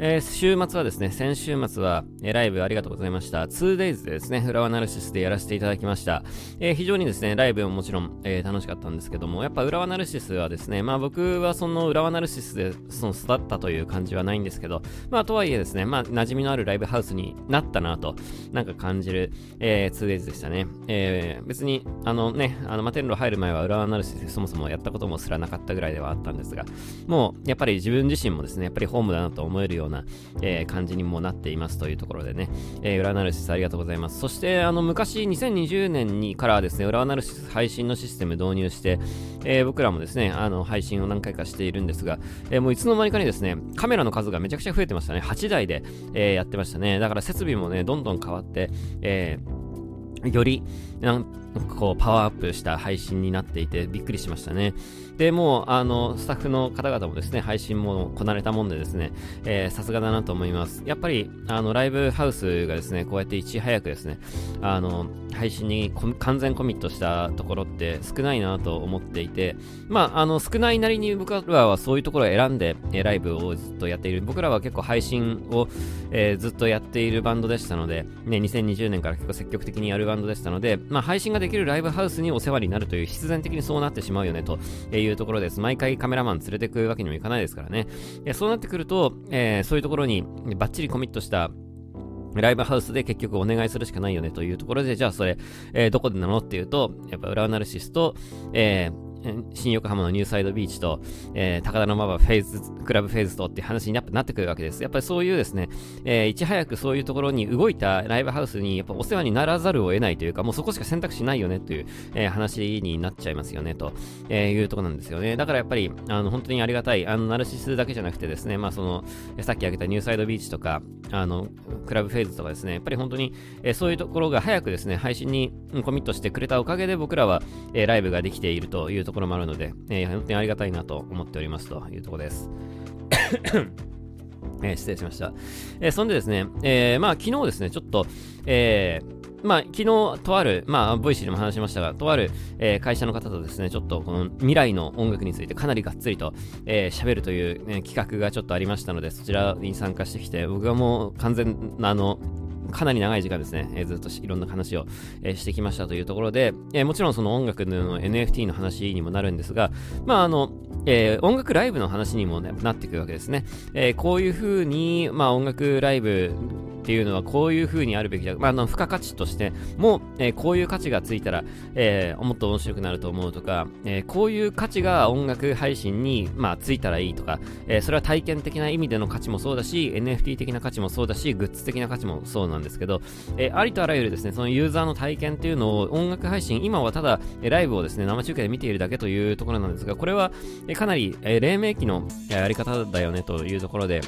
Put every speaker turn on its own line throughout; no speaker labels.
えー、週末はですね、先週末は、えー、ライブありがとうございました。2days でですね、フラワーナルシスでやらせていただきました。えー、非常にですね、ライブももちろん、え楽しかったんですけども、やっぱ浦和ナルシスはですね、まあ僕はその浦和ナルシスでその育ったという感じはないんですけど、まあとはいえですね、まあ馴染みのあるライブハウスになったなと、なんか感じる、え 2days でしたね。え別に、あのね、あの、マテンロ入る前は浦和ナルシスでそもそもやったこともすらなかったぐらいではあったんですが、もうやっぱり自分自身もですね、やっぱりホームだなと思えるような、えー、感じにもなっていますというところでね、えー、裏アナリシスありがとうございます。そして、あの、昔、2020年にからですね、裏アナリシス配信のシステム導入して、えー、僕らもですね、あの、配信を何回かしているんですが、えー、もういつの間にかにですね、カメラの数がめちゃくちゃ増えてましたね。8台で、えー、やってましたね。だから設備もね、どんどん変わって、えー、より、なんかこう、パワーアップした配信になっていて、びっくりしましたね。で、もう、あの、スタッフの方々もですね、配信もこなれたもんでですね、えさすがだなと思います。やっぱり、あの、ライブハウスがですね、こうやっていち早くですね、あの、配信に完全コミットしたところって少ないなと思っていて、まあ、あの、少ないなりに僕らはそういうところを選んで、えライブをずっとやっている。僕らは結構配信を、えー、ずっとやっているバンドでしたので、ね、2020年から結構積極的にやるバンドでしたので、まあ、配信ができるライブハウスにお世話になるという必然的にそうなってしまうよねというところです。毎回カメラマン連れてくわけにもいかないですからね。そうなってくると、えー、そういうところにバッチリコミットしたライブハウスで結局お願いするしかないよねというところで、じゃあそれ、えー、どこでなの？っていうと、やっぱ裏アナルシスト、えー、新横浜のニューサイドビーチと、えー、高田馬場フェイズ、クラブフェイズとって話になってくるわけです。やっぱりそういうですね、えー、いち早くそういうところに動いたライブハウスにやっぱお世話にならざるを得ないというか、もうそこしか選択肢ないよねという、えー、話になっちゃいますよね、と、えいうところなんですよね。だからやっぱり、あの、本当にありがたい、あの、ナルシスだけじゃなくてですね、まあその、さっき挙げたニューサイドビーチとか、あの、クラブフェイズとかですね、やっぱり本当に、えそういうところが早くですね、配信にコミットしてくれたおかげで僕らは、えライブができているというところもあるので、えー、本当にありがたいなと思っておりますというところです。えー、失礼しました。えー、そんでですね、えー、まあ昨日ですね、ちょっと、えー、まあ、昨日、とある、まあ、 Voicy でも話しましたが、とある、えー、会社の方とですね、ちょっとこの未来の音楽についてかなりがっつりと、えー、喋るという、ね、企画がちょっとありましたので、そちらに参加してきて、僕はもう完全な、あの、かなり長い時間ですね、えー、ずっといろんな話を、えー、してきましたというところで、えー、もちろんその音楽の NFT の話にもなるんですが、まああの、え音楽ライブの話にも、ね、なってくるわけですね。えこういうふうに、まあ音楽ライブっていうのはこういう風にあるべきだ。まあ、あの、付加価値としても、えー、こういう価値がついたら、えー、もっと面白くなると思うとか、えー、こういう価値が音楽配信に、まあ、ついたらいいとか、えそれは体験的な意味での価値もそうだし、NFT 的な価値もそうだし、グッズ的な価値もそうなんですけど、えありとあらゆるですね、そのユーザーの体験っていうのを音楽配信、今はただ、えライブをですね、生中継で見ているだけというところなんですが、これは、えかなり、え黎明期のやり方だよねというところで、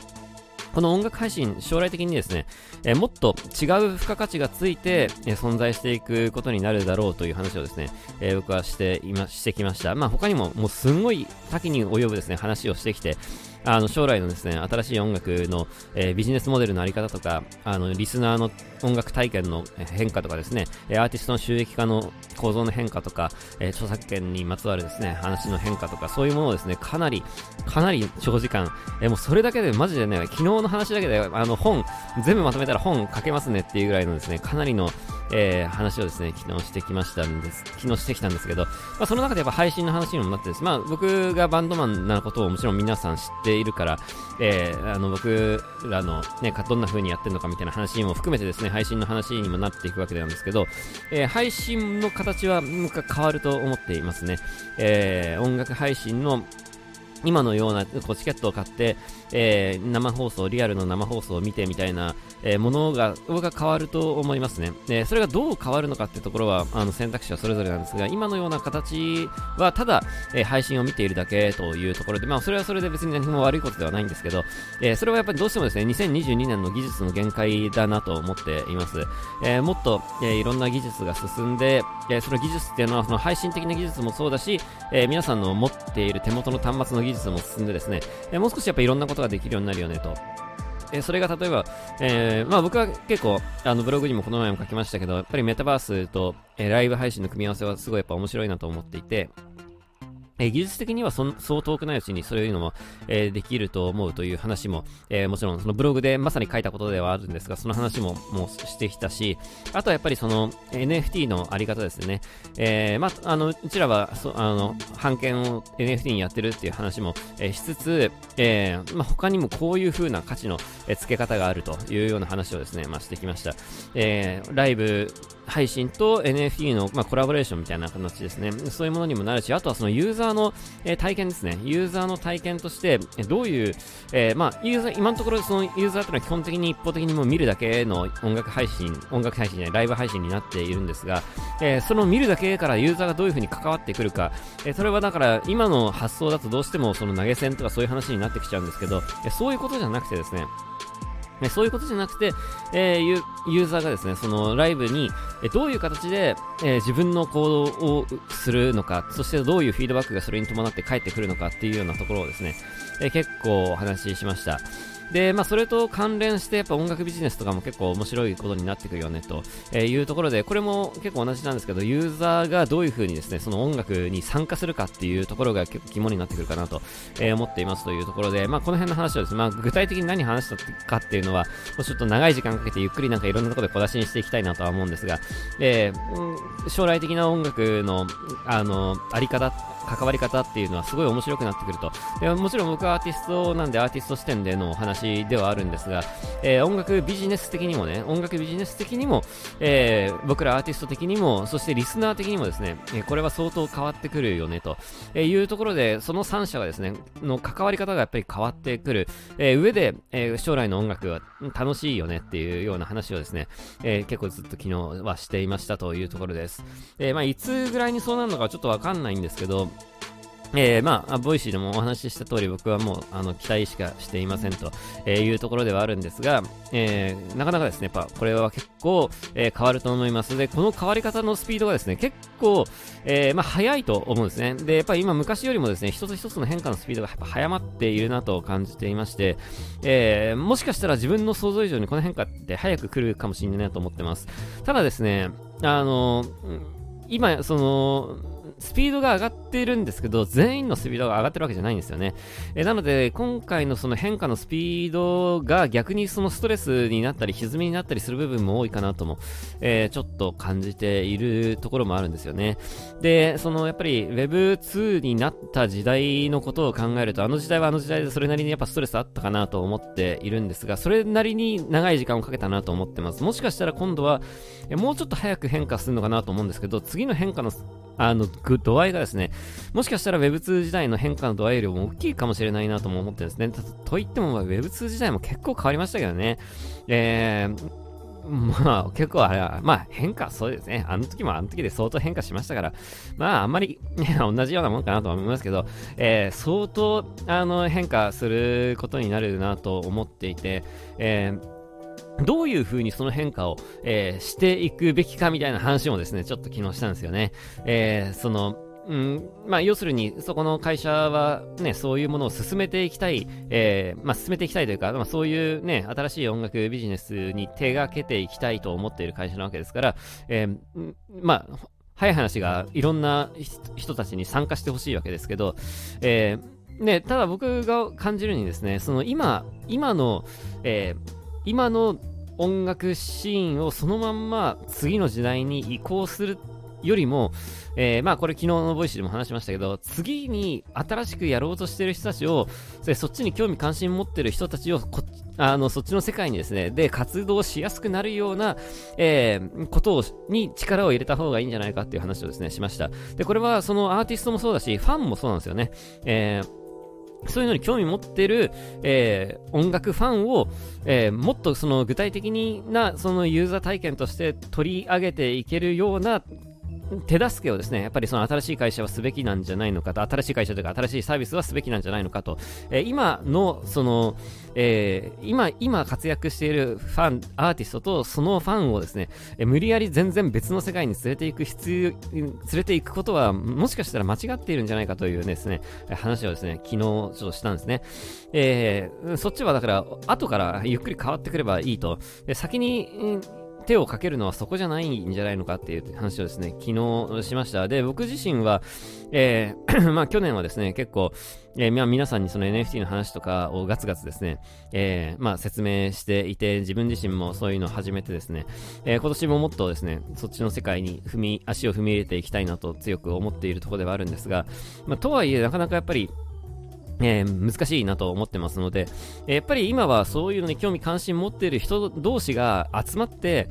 この音楽配信、将来的にですね、えー、もっと違う付加価値がついて、えー、存在していくことになるだろうという話をですね、えー、僕はしていま、してきました。まあ他にももうすんごい多岐に及ぶですね、話をしてきて、あの将来のですね、新しい音楽の、えー、ビジネスモデルのあり方とか、あの、リスナーの音楽体験の変化とかですね、アーティストの収益化の構造の変化とか、えー、著作権にまつわるですね、話の変化とか、そういうものをですね、かなり、かなり長時間、えー、もうそれだけでマジでね、昨日の話だけで、あの本、全部まとめたら本書けますねっていうぐらいのですね、かなりの、えー、話をですね、昨日してきましたんです、昨日してきたんですけど、まあ、その中でやっぱ配信の話にもなってです、まあ、僕がバンドマンなことをもちろん皆さん知っているから、えー、あの、僕らのね、どんな風にやってるのかみたいな話も含めてですね、配信の話にもなっていくわけなんですけど、えー、配信の形は変わると思っていますね。えー、音楽配信の今のようなこうチケットを買って、えー、生放送、リアルの生放送を見てみたいな、えー、ものが、が変わると思いますね。で、それがどう変わるのかってところは、あの、選択肢はそれぞれなんですが、今のような形は、ただ、えー、配信を見ているだけというところで、まあ、それはそれで別に何も悪いことではないんですけど、えー、それはやっぱりどうしてもですね、2022年の技術の限界だなと思っています。えー、もっと、えー、いろんな技術が進んで、えー、その技術っていうのは、その配信的な技術もそうだし、えー、皆さんの持っている手元の端末の技術技術も進んでですね、え、もう少しやっぱいろんなことができるようになるよねと。えそれが例えば、えー、まあ僕は結構、あのブログにもこの前も書きましたけど、やっぱりメタバースと、えー、ライブ配信の組み合わせはすごいやっぱ面白いなと思っていて、え技術的にはそそう遠くないうちにそういうのも、えー、できると思うという話も、えー、もちろんそのブログでまさに書いたことではあるんですが、その話ももうしてきたし、あとはやっぱりその NFT のあり方ですね。えー、まあ、あの、うちらは、そあの、版権を NFT にやってるっていう話も、え、しつつ、え、まあ、他にもこういう風な価値の、え付け方があるというような話をですね、まあ、してきました。えー、ライブ、配信と NFT の、まあ、コラボレーションみたいな形ですね。そういうものにもなるし、あとはそのユーザーの、えー、体験ですね。ユーザーの体験として、どういう、えー、まあ、ユーザー、今のところそのユーザーというのは基本的に一方的にもう見るだけの音楽配信、音楽配信じゃない、ライブ配信になっているんですが、えー、その見るだけからユーザーがどういうふうに関わってくるか、えそれはだから今の発想だとどうしてもその投げ銭とかそういう話になってきちゃうんですけど、えそういうことじゃなくてですね、ね、そういうことじゃなくて、えー、ユーザーがですね、そのライブに、えどういう形で、えー、自分の行動をするのか、そしてどういうフィードバックがそれに伴って返ってくるのかっていうようなところをですね、えー、結構お話ししました。で、まあ、それと関連して、やっぱ音楽ビジネスとかも結構面白いことになってくるよね、というところで、これも結構同じなんですけど、ユーザーがどういう風にですね、その音楽に参加するかっていうところが結構肝になってくるかなと、え、思っていますというところで、まあ、この辺の話をですね、まあ、具体的に何話したかっていうのは、もうちょっと長い時間かけてゆっくりなんかいろんなところで小出しにしていきたいなとは思うんですが、えー、将来的な音楽の、あの、あり方関わり方っていうのはすごい面白くなってくると。でもちろん僕はアーティストなんでアーティスト視点でのお話ではあるんですが、えー、音楽ビジネス的にもね、音楽ビジネス的にも、えー、僕らアーティスト的にも、そしてリスナー的にもですね、え、これは相当変わってくるよねというところで、その3社がですね、の関わり方がやっぱり変わってくる、え上で、え将来の音楽は楽しいよねっていうような話をですね、え結構ずっと昨日はしていましたというところです。えまあ、いつぐらいにそうなるのかちょっとわかんないんですけど、えー、まあ、 Voicy でもお話しした通り僕はもう、あの、期待しかしていませんと、えいうところではあるんですが、えー、なかなかですね、やっぱ、これは結構、えー、変わると思います。で、この変わり方のスピードがですね、結構、えー、まあ、早いと思うんですね。で、やっぱ今昔よりもですね、一つ一つの変化のスピードがやっぱ早まっているなと感じていまして、えー、もしかしたら自分の想像以上にこの変化って早く来るかもしれないなと思ってます。ただですね、あの、今、その、スピードが上がっているんですけど、全員のスピードが上がってるわけじゃないんですよね。えなので、今回のその変化のスピードが逆にそのストレスになったり、歪みになったりする部分も多いかなとも、えー、ちょっと感じているところもあるんですよね。で、そのやっぱり Web2 になった時代のことを考えると、あの時代はあの時代でそれなりにやっぱストレスあったかなと思っているんですが、それなりに長い時間をかけたなと思ってます。もしかしたら今度は、もうちょっと早く変化するのかなと思うんですけど、次の変化のあの、度合いがですね、もしかしたら Web2 時代の変化の度合いよりも大きいかもしれないなとも思ってですね。と言っても、Web2 時代も結構変わりましたけどね。えーまあ、結構あれは、まあ変化、そうですね。あの時もあの時で相当変化しましたから、まああんまり、ね、同じようなもんかなと思いますけど、えー、相当、あの、変化することになるなと思っていて、えーどういう風にその変化を、えー、していくべきかみたいな話もですね、ちょっと昨日したんですよね。えー、その、うん、まあ、要するに、そこの会社はね、そういうものを進めていきたい、えー、まあ、進めていきたいというか、まあ、そういうね、新しい音楽ビジネスに手がけていきたいと思っている会社なわけですから、えー、まあ、早い話がいろんな人たちに参加してほしいわけですけど、えー、ね、ただ僕が感じるにですね、その今、今の、えー、今の音楽シーンをそのまんま次の時代に移行するよりも、えー、まあこれ昨日のボイスでも話しましたけど、次に新しくやろうとしてる人たちを、そっちに興味関心持ってる人たちをこあの、そっちの世界にですね、で、活動しやすくなるような、えー、ことを、に力を入れた方がいいんじゃないかっていう話をですね、しました。で、これはそのアーティストもそうだし、ファンもそうなんですよね。えーそういうのに興味持ってる、えー、音楽ファンを、えー、もっとその具体的なそのユーザー体験として取り上げていけるような手助けをですね、やっぱりその新しい会社はすべきなんじゃないのかと、新しい会社というか新しいサービスはすべきなんじゃないのかと、えー、今の、その、えー、今、今活躍しているファン、アーティストとそのファンをですね、えー、無理やり全然別の世界に連れていく必要、連れていくことは、もしかしたら間違っているんじゃないかというですね、話をですね、昨日ちょっとしたんですね。えー、そっちはだから、後からゆっくり変わってくればいいと。で先に、手をかけるのはそこじゃないんじゃないのかっていう話をですね、昨日しました。で、僕自身は、えー まあ去年はですね、結構、えー、皆さんにその NFT の話とかをガツガツですね、えー、まあ説明していて、自分自身もそういうのを始めてですね、えー、今年ももっとですね、そっちの世界に踏み、足を踏み入れていきたいなと強く思っているところではあるんですが、まあとはいえ、なかなかやっぱり、えー、難しいなと思ってますので、え、やっぱり今はそういうのに興味関心持っている人同士が集まって、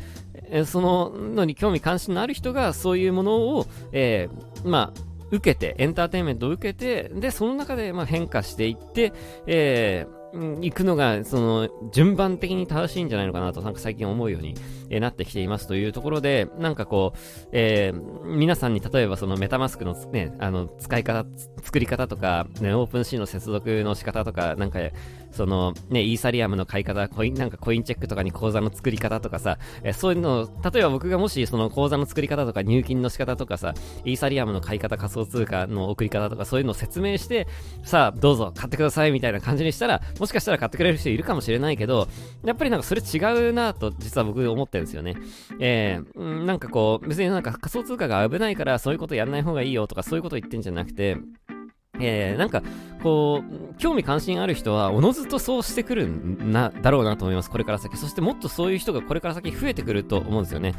え、そののに興味関心のある人がそういうものを、えまあ、受けて、エンターテインメントを受けて、で、その中でまあ変化していって、えー、行くのが、その、順番的に正しいんじゃないのかなと、なんか最近思うように、えなってきていますというところで、なんかこう、えー、皆さんに例えばそのメタマスクのね、あの、使い方、作り方とか、ね、オープンシーの接続の仕方とか、なんか、その、ね、イーサリアムの買い方、コイン、なんかコインチェックとかに口座の作り方とかさ、えー、そういうのを、例えば僕がもしその口座の作り方とか入金の仕方とかさ、イーサリアムの買い方、仮想通貨の送り方とかそういうのを説明して、さあ、どうぞ買ってくださいみたいな感じにしたら、もしかしたら買ってくれる人いるかもしれないけど、やっぱりなんかそれ違うなと、実は僕思ってるんですよね。えー、なんかこう、別になんか仮想通貨が危ないからそういうことやんない方がいいよとかそういうこと言ってんじゃなくて、えー、なんか、こう、興味関心ある人は、おのずとそうしてくるんな、だろうなと思います。これから先。そしてもっとそういう人がこれから先増えてくると思うんですよね。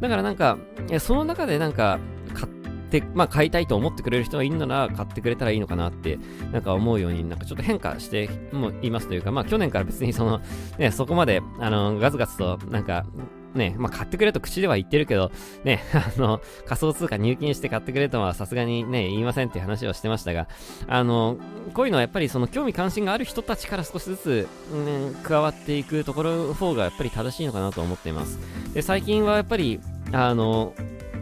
だからなんか、その中でなんか、買って、まあ買いたいと思ってくれる人がいるなら、買ってくれたらいいのかなって、なんか思うように、なんかちょっと変化してもいますというか、まあ去年から別にその、ね、そこまで、あの、ガツガツと、なんか、ね、まあ、買ってくれと口では言ってるけど、ね、あの、仮想通貨入金して買ってくれとはさすがにね、言いませんっていう話をしてましたが、あの、こういうのはやっぱりその興味関心がある人たちから少しずつ、うん、加わっていくところの方がやっぱり正しいのかなと思っています。で、最近はやっぱり、あの、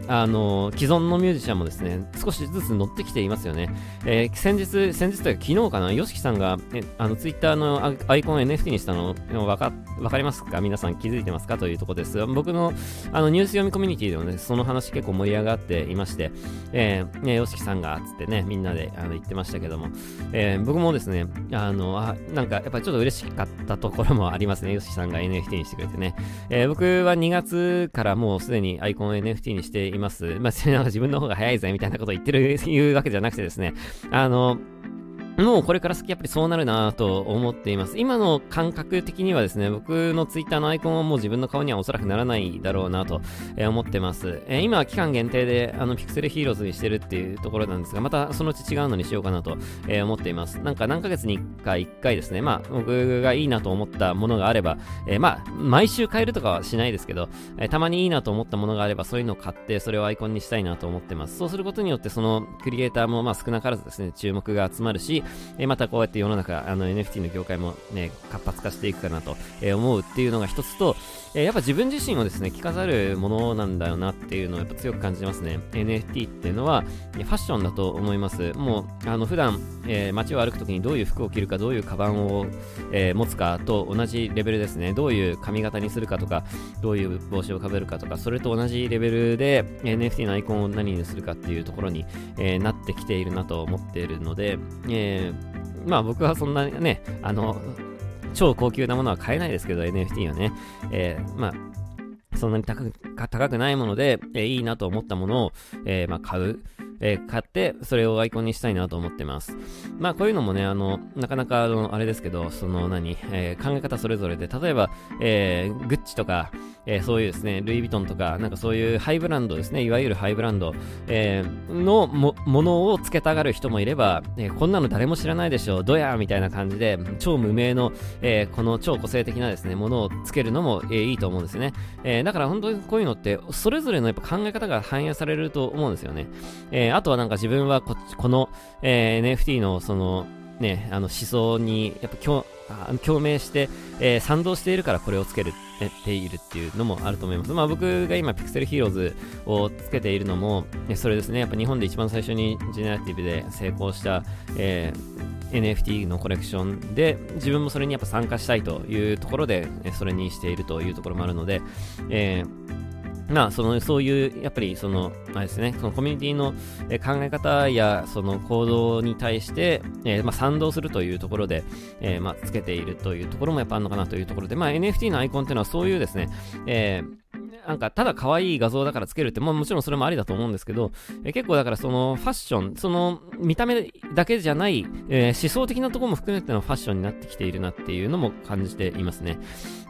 あの既存のミュージシャンもですね、少しずつ乗ってきていますよね。えー、先日、先日というか昨日かな、ヨシキさんが、えあの、ツイッターのアイコン NFT にしたの、わか、わかりますか？皆さん気づいてますか？というところです。僕の、あの、ニュース読みコミュニティでもね、その話結構盛り上がっていまして、えー、ね、ヨシキさんが、つってね、みんなであの言ってましたけども、えー、僕もですね、あの、あ、なんか、やっぱりちょっと嬉しかったところもありますね、ヨシキさんが NFT にしてくれてね。えー、僕は2月からもうすでにアイコン NFT にしています。まあ、自分の方が早いぜみたいなことを言ってる、言うわけじゃなくてですね、あの、もうこれから先やっぱりそうなるなと思っています。今の感覚的にはですね、僕のツイッターのアイコンはもう自分の顔にはおそらくならないだろうなと、え、思ってます。えー、今は期間限定であのピクセルヒーローズにしてるっていうところなんですが、またそのうち違うのにしようかなと、え、思っています。なんか何ヶ月に1回1回ですね、まあ僕がいいなと思ったものがあれば、えまあ毎週変えるとかはしないですけど、えたまにいいなと思ったものがあればそういうのを買ってそれをアイコンにしたいなと思ってます。そうすることによってそのクリエイターもまあ少なからずですね、注目が集まるし、えまたこうやって世の中、あの NFT の業界もね、活発化していくかなと、え思うっていうのが一つと、えやっぱ自分自身をですね、着飾るものなんだよなっていうのをやっぱ強く感じますね。NFT っていうのは、ファッションだと思います。もう、あの、普段、えー、街を歩くときにどういう服を着るか、どういうカバンを、えー、持つかと同じレベルですね。どういう髪型にするかとか、どういう帽子をかぶるかとか、それと同じレベルで NFT のアイコンを何にするかっていうところに、えー、なってきているなと思っているので、えー、まあ僕はそんなね、あの、超高級なものは買えないですけど、NFT はね。えー、まあ、そんなに高く高くないもので、えー、いいなと思ったものを、えー、まあ、買う。えー、買って、それをアイコンにしたいなと思ってます。まあ、こういうのもね、あの、なかなか、あの、あれですけど、その何、えー、考え方それぞれで、例えば、えー、グッチとか、えー、そういうですね、ルイ・ヴィトンとか、なんかそういうハイブランドですね、いわゆるハイブランド、えー、のも、のをつけたがる人もいれば、えー、こんなの誰も知らないでしょ、どやみたいな感じで、超無名の、え、この超個性的なですね、ものをつけるのも、え、いいと思うんですよね。え、だから本当にこういうのって、それぞれのやっぱ考え方が反映されると思うんですよね。え、あとはなんか自分はここの、え、NFT のその、ね、あの思想にやっぱ共共鳴して、えー、賛同しているからこれをつけるているっていうのもあると思います。まあ僕が今ピクセルヒーローズをつけているのも、それですね、やっぱ日本で一番最初にジェネラティブで成功した、えー、NFT のコレクションで自分もそれにやっぱ参加したいというところでそれにしているというところもあるので、えーまあ、その、そういう、やっぱり、その、あれですね、そのコミュニティの、考え方や、その行動に対して、えー、まあ、賛同するというところで、えー、まあ、つけているというところもやっぱあるのかなというところで、まあ、NFT のアイコンっていうのはそういうですね、えーなんかただ可愛い画像だからつけるって、まあもちろんそれもありだと思うんですけど、え結構だからそのファッション、その見た目だけじゃない、えー、思想的なところも含めてのファッションになってきているなっていうのも感じていますね。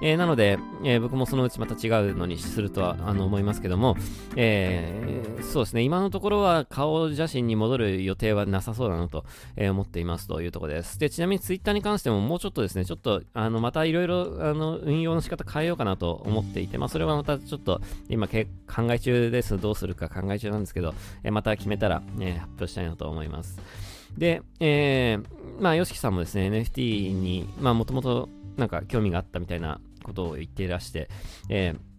えー、なので、えー、僕もそのうちまた違うのにするとはあの思いますけども、えー、そうですね、今のところは顔写真に戻る予定はなさそうだなと、え思っていますというところです。で、ちなみにツイッターに関してももうちょっとですね、ちょっとあのまたいろいろ運用の仕方変えようかなと思っていて、まあそれはまたちょっとと今考え中です。どうするか考え中なんですけど、えまた決めたら、ね、発表したいなと思います。で、えー、まあ、YOSHIKI さんもですね、NFT に、まあ、もともとなんか興味があったみたいなことを言っていらして、えー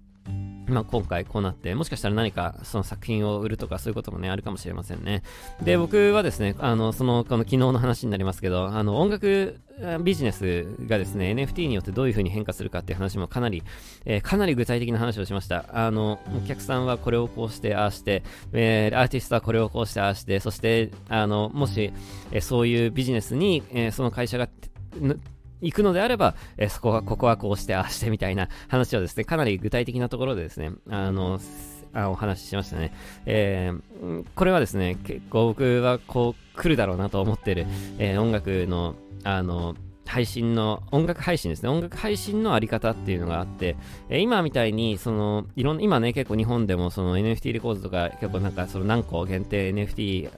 まあ、今回こうなって、もしかしたら何かその作品を売るとかそういうこともね、あるかもしれませんね。で、僕はですね、あの、その、この昨日の話になりますけど、あの、音楽ビジネスがですね、NFT によってどういう風に変化するかっていう話もかなり、えー、かなり具体的な話をしました。あの、お客さんはこれをこうして、ああして、えー、アーティストはこれをこうして、ああして、そして、あの、もし、えー、そういうビジネスに、えその会社が行くのであれば、えそこは、ここはこうして、ああしてみたいな話をですね、かなり具体的なところでですね、あの、あお話ししましたね。えー、これはですね、結構僕はこう来るだろうなと思ってる、えー、音楽の、あの、配信の、音楽配信ですね。音楽配信のあり方っていうのがあって、えー、今みたいに、その、いろんな、今ね、結構日本でもその NFT レコードとか、結構なんかその何個限定 NFT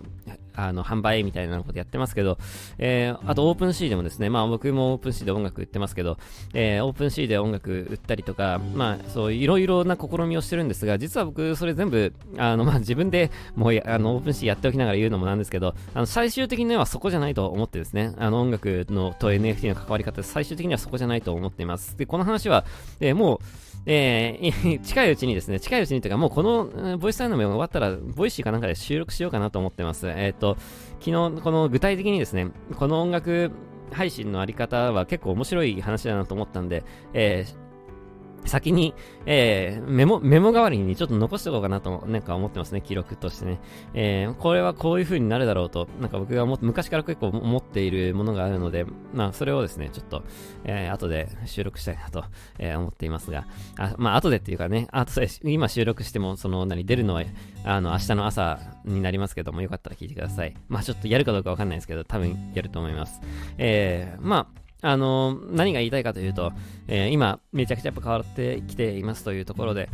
あの、販売みたいなことやってますけど、えー、あと OpenSea でもですね、まあ僕も OpenSea で音楽売ってますけど、えー、 OpenSea で音楽売ったりとか、まあそういろいろな試みをしてるんですが、実は僕それ全部、あの、まあ自分でもうあの、 OpenSea やっておきながら言うのもなんですけど、あの、最終的にはそこじゃないと思ってですね、あの、音楽のと NFT の関わり方、最終的にはそこじゃないと思っています。で、この話は、えー、もう、えー、近いうちにですね、近いうちにというか、もうこのボイスタイム終わったら、 Voicy かなんかで収録しようかなと思ってます。えっ、ー、と、昨日、この具体的にですね、この音楽配信のあり方は結構面白い話だなと思ったんで、えー、先に、えー、メモ、メモ代わりにちょっと残しておこうかなと、なんか思ってますね、記録としてね。えー、これはこういう風になるだろうと、なんか僕がも昔から結構思っているものがあるので、まあ、それをですね、ちょっと、えー、後で収録したいなと、えー、思っていますが、あまあ、後でっていうかね、後で、今収録しても、その、何、出るのは、あの、明日の朝になりますけども、よかったら聞いてください。まあ、ちょっとやるかどうかわかんないですけど、多分やると思います。えー、まあ、あの、何が言いたいかというと、えー、今、めちゃくちゃやっぱ変わってきていますというところで、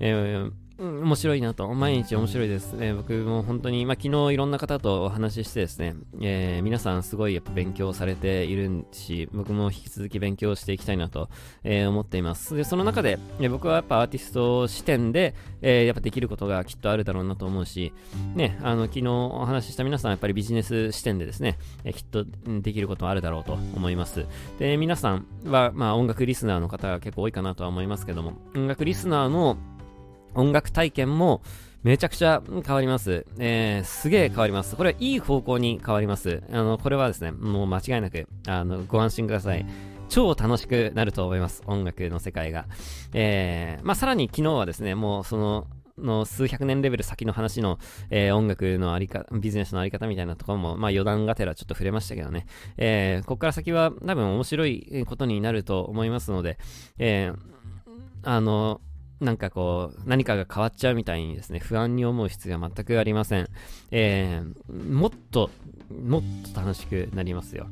えー、うん、面白いなと。毎日面白いです。え、僕も本当に、まあ、昨日いろんな方とお話ししてですね、えー、皆さんすごいやっぱ勉強されているし、僕も引き続き勉強していきたいなと、えー、思っています。で、その中で、え僕はやっぱアーティスト視点で、えやっぱできることがきっとあるだろうなと思うし、ね、あの、昨日お話しした皆さんやっぱりビジネス視点でですね、えきっとできることはあるだろうと思います。で、皆さんは、まあ音楽リスナーの方が結構多いかなとは思いますけども、音楽リスナーの音楽体験もめちゃくちゃ変わります。えー、すげえ変わります。これはいい方向に変わります。あの、これはですね、もう間違いなく、あの、ご安心ください。超楽しくなると思います。音楽の世界が。えー、まあ、さらに昨日はですね、もうその、の数百年レベル先の話の、えー、音楽のありか、ビジネスのあり方みたいなところも、まあ余談がてらちょっと触れましたけどね。えー、ここから先は多分面白いことになると思いますので、えー、あの、なんかこう、何かが変わっちゃうみたいにですね、不安に思う必要は全くありません。えー、もっと、もっと楽しくなりますよ。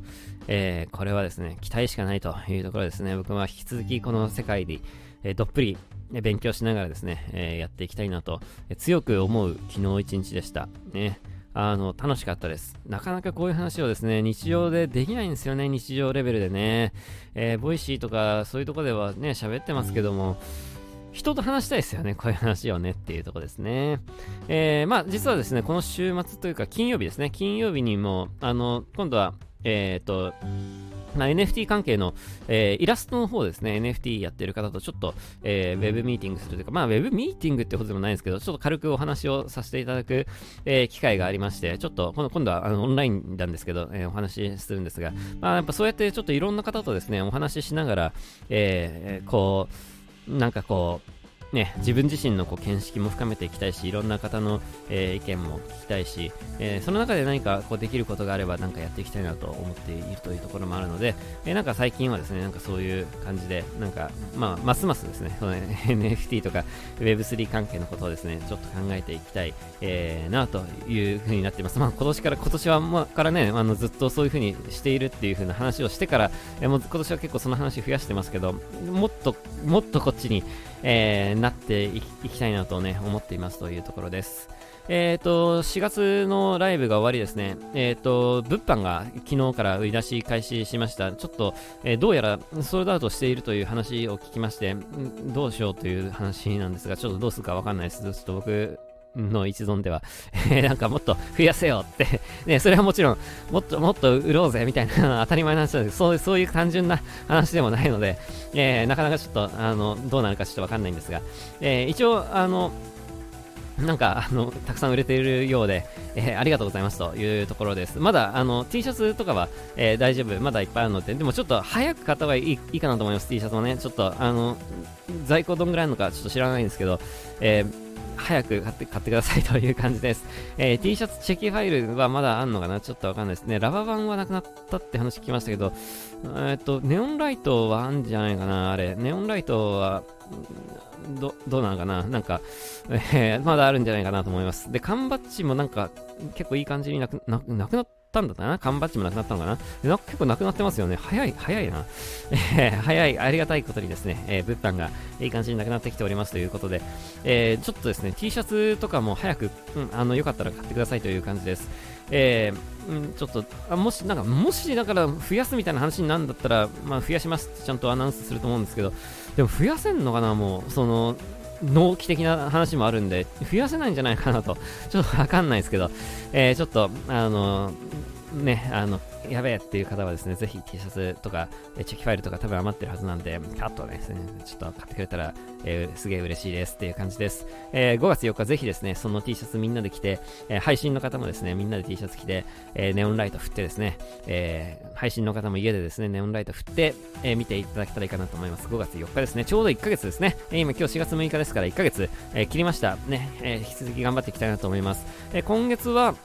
えー、これはですね、期待しかないというところですね。僕は引き続きこの世界で、えー、どっぷり勉強しながらですね、えー、やっていきたいなと、えー、強く思う昨日一日でした。ね。あの、楽しかったです。なかなかこういう話をですね、日常でできないんですよね、日常レベルでね。えー、 Voicy とかそういうとこではね、喋ってますけども、人と話したいですよね。こういう話をねっていうとこですね。えー、まあ実はですね、この週末というか金曜日ですね。金曜日にも、あの、今度は、えっ、ー、と、まあ、NFT 関係の、えー、イラストの方ですね、NFT やってる方とちょっと、えー、ウェブミーティングするというか、まあ、ウェブミーティングってことでもないんですけど、ちょっと軽くお話をさせていただく、えー、機会がありまして、ちょっと、今度はあのオンラインなんですけど、えー、お話しするんですが、まあ、やっぱそうやってちょっといろんな方とですね、お話ししながら、えー、こう、なんかこう、ね、自分自身のこう見識も深めていきたいし、いろんな方の、えー、意見も聞きたいし、えー、その中で何かこうできることがあれば、なんかやっていきたいなと思っているというところもあるので、えー、なんか最近はですね、なんかそういう感じで、なんか、まあ、ますますですね、その NFT とか Web3 関係のことをですね、ちょっと考えていきたい、えー、なというふうになっています。まあ、今年から、今年は、まあ、からね、あのずっとそういうふうにしているっていうふうな話をしてから、えー、もう今年は結構その話増やしてますけど、もっと、もっとこっちに、えー、なっていきたいなとね、思っていますというところです。えっ、ー、と、4月のライブが終わりですね。えっ、ー、と、物販が昨日から売り出し開始しました。ちょっと、えー、どうやらソールドアウトしているという話を聞きまして、どうしようという話なんですが、ちょっとどうするかわかんないです。ちょっと僕、の一存では、えー、なんかもっと増やせよって ね、それはもちろん、もっともっと売ろうぜみたいな 当たり前の話なんですそうそういう単純な話でもないので、えー、なかなかちょっと、あの、どうなるかちょっとわかんないんですが、えー、一応、あの、なんか、あの、たくさん売れているようで、えー、ありがとうございますというところです。まだ、あの、T シャツとかは、えー、大丈夫、まだいっぱいあるので、でもちょっと早く買った方がいいいいかなと思います、T シャツもね。ちょっと、あの、在庫どんぐらいあるのかちょっと知らないんですけど、えー、早く買って買ってくださいという感じです。えー、T シャツチェキファイルはまだあんのかな？ちょっとわかんないですね。ラバ版はなくなったって話聞きましたけど、えっ、と、ネオンライトはあんじゃないかな？あれ。ネオンライトは、ど、どうなのかな？なんか、えー、まだあるんじゃないかなと思います。で、缶バッジもなんか、結構いい感じになくなくなったたんだな缶バッジもなくなったのかなな結構なくなってますよね。早い、早いな。えー、早い、ありがたいことにですね、えー、物販がいい感じになくなってきておりますということで、えー、ちょっとですね、T シャツとかも早く、うん、あの、よかったら買ってくださいという感じです。えー、うん、ちょっと、あもし、なんか、もし、だから増やすみたいな話になるんだったら、まあ、増やしますってちゃんとアナウンスすると思うんですけど、でも増やせんのかな、もう、その、納期的な話もあるんで、増やせないんじゃないかなと、ちょっとわかんないですけど、えー、ちょっと、あのね、あの、やべえっていう方はですね、ぜひ T シャツとか、チェキファイルとか多分余ってるはずなんで、カットね、ちょっと買ってくれたら、えー、すげえ嬉しいですっていう感じです。えー、5月4日ぜひですね、その T シャツみんなで着て、えー、配信の方もですね、みんなで T シャツ着て、え、ネオンライト振ってですね、え、配信の方も家でですね、ネオンライト振って、え、見ていただけたらいいかなと思います。5月4日ですね、ちょうど1ヶ月ですね。え、今今日4月6日ですから1ヶ月、えー、切りました。ね、え、引き続き頑張っていきたいなと思います。え、今月は、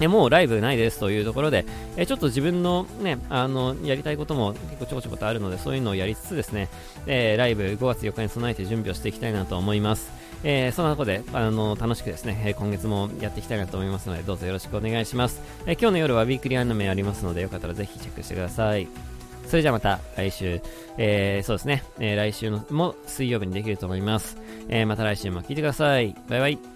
えもうライブないですというところで、えちょっと自分のね、あの、やりたいことも結構ちょこちょことあるので、そういうのをやりつつですね、えー、ライブ5月4日に備えて準備をしていきたいなと思います。えー、そんなとこで、あの、楽しくですね、え今月もやっていきたいなと思いますので、どうぞよろしくお願いします。え今日の夜はウィークリーアニメありますので、よかったらぜひチェックしてください。それじゃあまた来週、え、そうですね、え、来週のも水曜日にできると思います。え、また来週も聞いてください。バイバイ。